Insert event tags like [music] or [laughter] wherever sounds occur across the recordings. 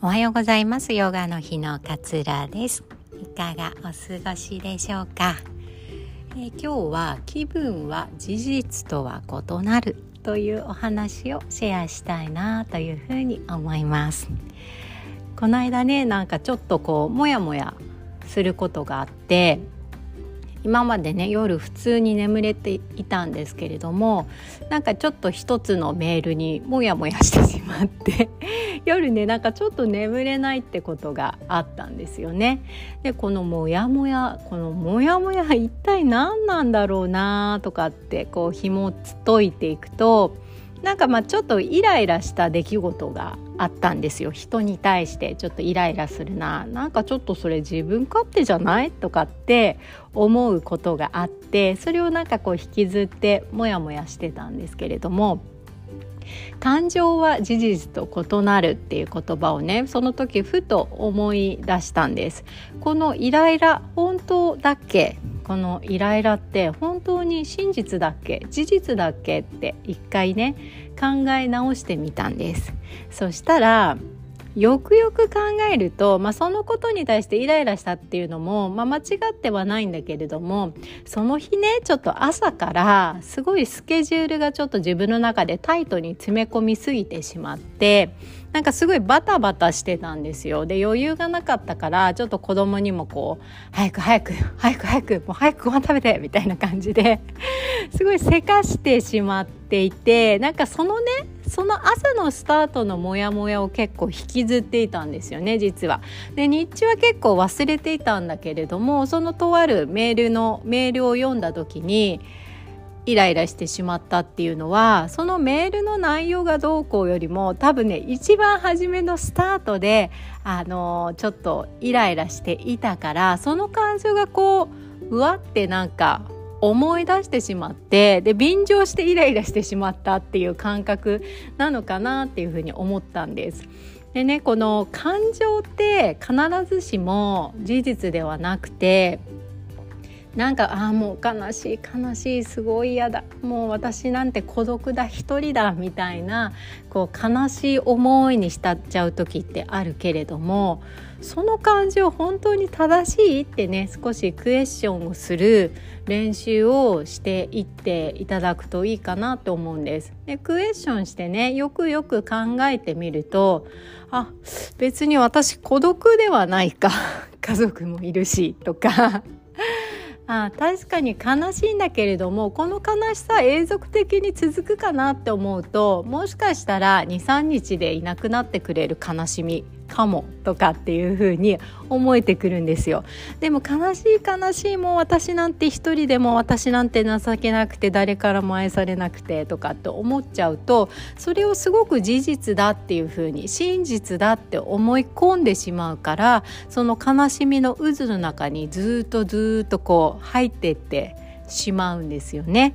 おはようございます。ヨガの日のかつらです。いかがお過ごしでしょうか、えー、今日は気分は事実とは異なるというお話をシェアしたいなというふうに思います。この間ねなんかちょっとこうモヤモヤすることがあって今までね夜普通に眠れていたんですけれどもなんかちょっと一つのメールにモヤモヤしてしまって夜ねなんかちょっと眠れないってことがあったんですよね。でこのモヤモヤこのモヤモヤ一体何なんだろうなとかってこう紐解いていくとなんかまあちょっとイライラした出来事があったんですよ人に対してちょっとイライラするななんかちょっとそれ自分勝手じゃないとかって思うことがあってそれをなんかこう引きずってモヤモヤしてたんですけれども感情は事実と異なるっていう言葉をねその時ふと思い出したんです。このイライラ本当だっけ？このイライラって本当に真実だっけ？事実だっけ？って一回ね考え直してみたんです。そしたらよくよく考えると、まあ、そのことに対してイライラしたっていうのも、まあ、間違ってはないんだけれどもその日ねちょっと朝からすごいスケジュールがちょっと自分の中でタイトに詰め込みすぎてしまってなんかすごいバタバタしてたんですよ。で余裕がなかったからちょっと子供にもこう「早く早く早く早くもう早くご飯食べて」みたいな感じですごいせかしてしまっていてなんかそのねその朝のスタートのモヤモヤを結構引きずっていたんですよね実は。で日中は結構忘れていたんだけれどもそのとあるメールのメールを読んだ時にイライラしてしまったっていうのはそのメールの内容がどうこうよりも多分ね一番初めのスタートであのちょっとイライラしていたからその感情がこううわってなんか思い出してしまってで便乗してイライラしてしまったっていう感覚なのかなっていうふうに思ったんです。でねこの感情って必ずしも事実ではなくてなんかああもう悲しい悲しいすごい嫌だ。もう私なんて孤独だ一人だみたいなこう悲しい思いに浸っちゃう時ってあるけれどもその感情本当に正しいってね少しクエスチョンをする練習をしていっていただくといいかなと思うんです。でクエスチョンしてねよくよく考えてみるとあ別に私孤独ではないか。[laughs] 家族もいるしとか。あ確かに悲しいんだけれどもこの悲しさ永続的に続くかなって思うともしかしたら23日でいなくなってくれる悲しみ。かもとかっていう風に思えてくるんですよ。でも悲しい悲しいもう私なんて一人でも私なんて情けなくて誰からも愛されなくてとかって思っちゃうとそれをすごく事実だっていう風に真実だって思い込んでしまうからその悲しみの渦の中にずっとずっとこう入ってってしまうんですよね。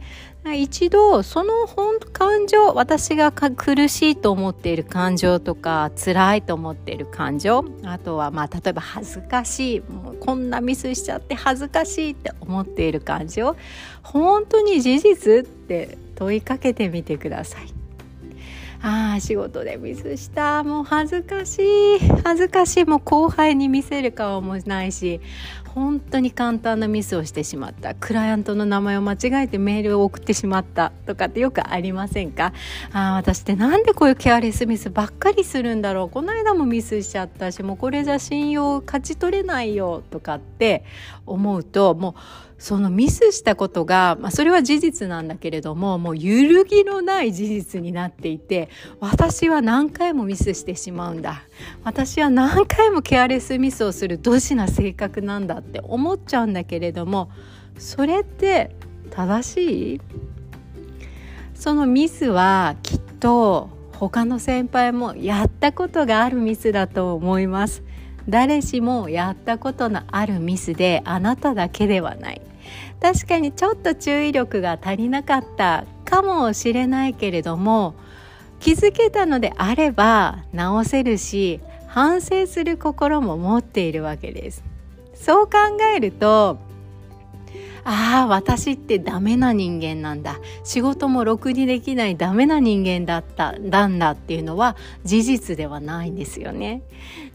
一度その本感情私が苦しいと思っている感情とか辛いと思っている感情あとはまあ例えば恥ずかしいもうこんなミスしちゃって恥ずかしいって思っている感情本当に事実って問いかけてみてください。ああ仕事でミスしたもう恥ずかしい恥ずかしいもう後輩に見せる顔もないし本当に簡単なミスをしてしまった。クライアントの名前を間違えてメールを送ってしまったとかってよくありませんか？あ私ってなんでこういうケアレスミスばっかりするんだろう。この間もミスしちゃったしもうこれじゃ信用勝ち取れないよとかって思うともうそのミスしたことが、まあ、それは事実なんだけれどももう揺るぎのない事実になっていて私は何回もミスしてしまうんだ。私は何回もケアレスミスをするドジな性格なんだって思っちゃうんだけれどもそれって正しい？そのミスはきっと他の先輩もやったことがあるミスだと思います。誰しもやったことのあるミスであなただけではない。確かにちょっと注意力が足りなかったかもしれないけれども気づけたのであれば直せるし反省する心も持っているわけです。そう考えるとああ私ってダメな人間なんだ仕事もろくにできないダメな人間だったなんだっていうのは事実ではないんですよね。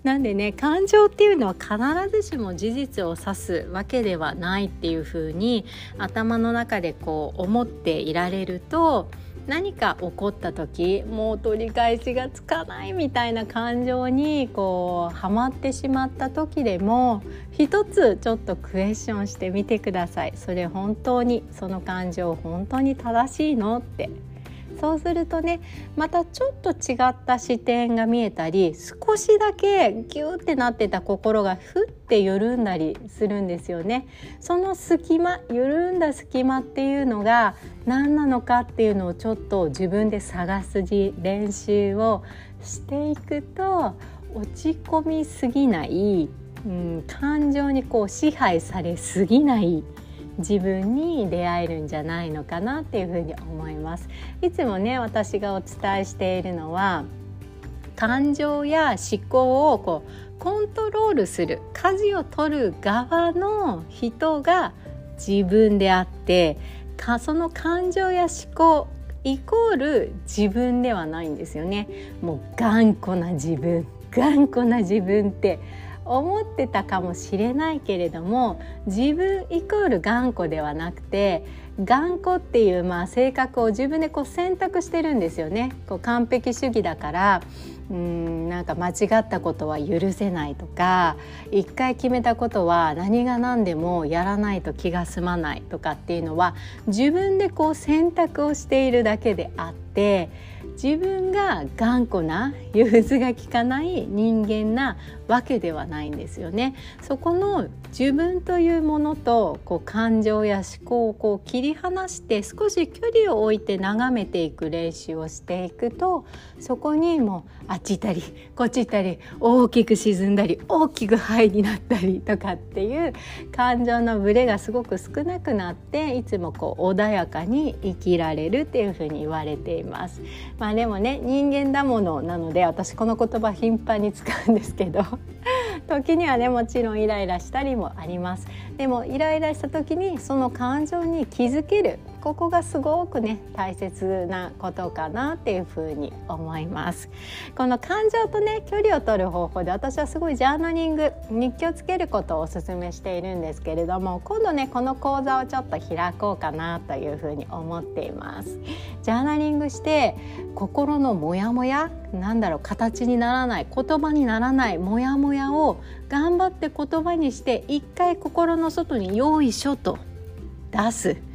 なんでね感情っていうのは必ずしも事実を指すわけではないっていうふうに頭の中でこう思っていられると何か起こった時もう取り返しがつかないみたいな感情にこうハマってしまった時でも一つちょっとクエスチョンしてみてください。それ本当にその感情本当に正しいの？って。そうするとねまたちょっと違った視点が見えたり少しだけギューってなってた心がふって緩んだりするんですよね。その隙間緩んだ隙間っていうのが何なのかっていうのをちょっと自分で探す練習をしていくと落ち込みすぎない、うん、感情にこう支配されすぎない自分に出会えるんじゃないのかなっていうふうに思います。いつもね私がお伝えしているのは感情や思考をこうコントロールする舵を取る側の人が自分であってかその感情や思考イコール自分ではないんですよね。もう頑固な自分頑固な自分って思ってたかもしれないけれども自分イコール頑固ではなくて頑固っていうまあ性格を自分でこう選択してるんですよね。こう完璧主義だからうんなんか間違ったことは許せないとか一回決めたことは何が何でもやらないと気が済まないとかっていうのは自分でこう選択をしているだけであって自分が頑固な融通が利かない人間なわけではないんですよね。そこの自分というものとこう感情や思考をこう切り離して少し距離を置いて眺めていく練習をしていくとそこにもあっち行ったりこっち行ったり大きく沈んだり大きく灰になったりとかっていう感情のブレがすごく少なくなっていつもこう穏やかに生きられるっていうふうに言われています。まあでもね人間だものなので私この言葉頻繁に使うんですけど [laughs] 時にはねもちろんイライラしたりもあります。でもイライラした時にその感情に気づけるここがすごくね大切なことかなっていうふうに思います。この感情とね距離を取る方法で私はすごいジャーナリング日記をつけることをお勧めしているんですけれども今度ねこの講座をちょっと開こうかなというふうに思っています。ジャーナリングして心のモヤモヤなんだろう形にならない言葉にならないモヤモヤを頑張って言葉にして一回心の外に「よいしょ」と出す。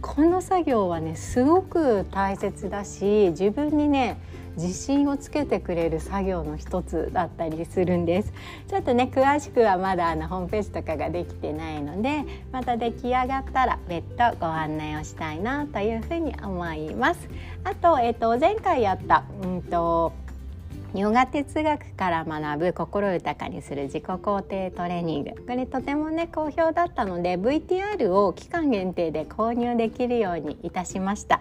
この作業はねすごく大切だし自分にね自信をつけてくれる作業の一つだったりするんです。ちょっとね詳しくはまだあのホームページとかができてないのでまた出来上がったら別途ご案内をしたいなというふうに思います。あと,、えっと前回やった、うんとヨガ哲学から学ぶ心豊かにする自己肯定トレーニング。これとてもね好評だったので VTR を期間限定で購入できるようにいたしました。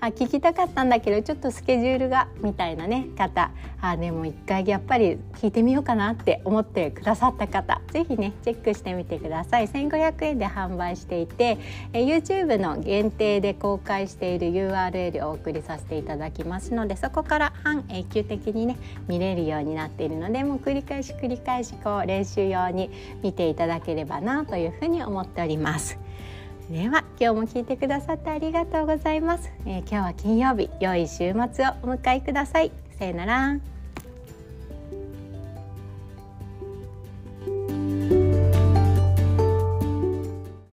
あ聞きたかったんだけどちょっとスケジュールがみたいなね方。あでも一回やっぱり聞いてみようかなって思ってくださった方。是非ねチェックしてみてください。1500円で販売していてえ YouTube の限定で公開している URL をお送りさせていただきますのでそこから半永久的にね見れるようになっているのでもう繰り返し繰り返しこう練習用に見ていただければなというふうに思っております。では今日も聞いてくださってありがとうございます、えー、今日は金曜日良い週末をお迎えください。さよなら。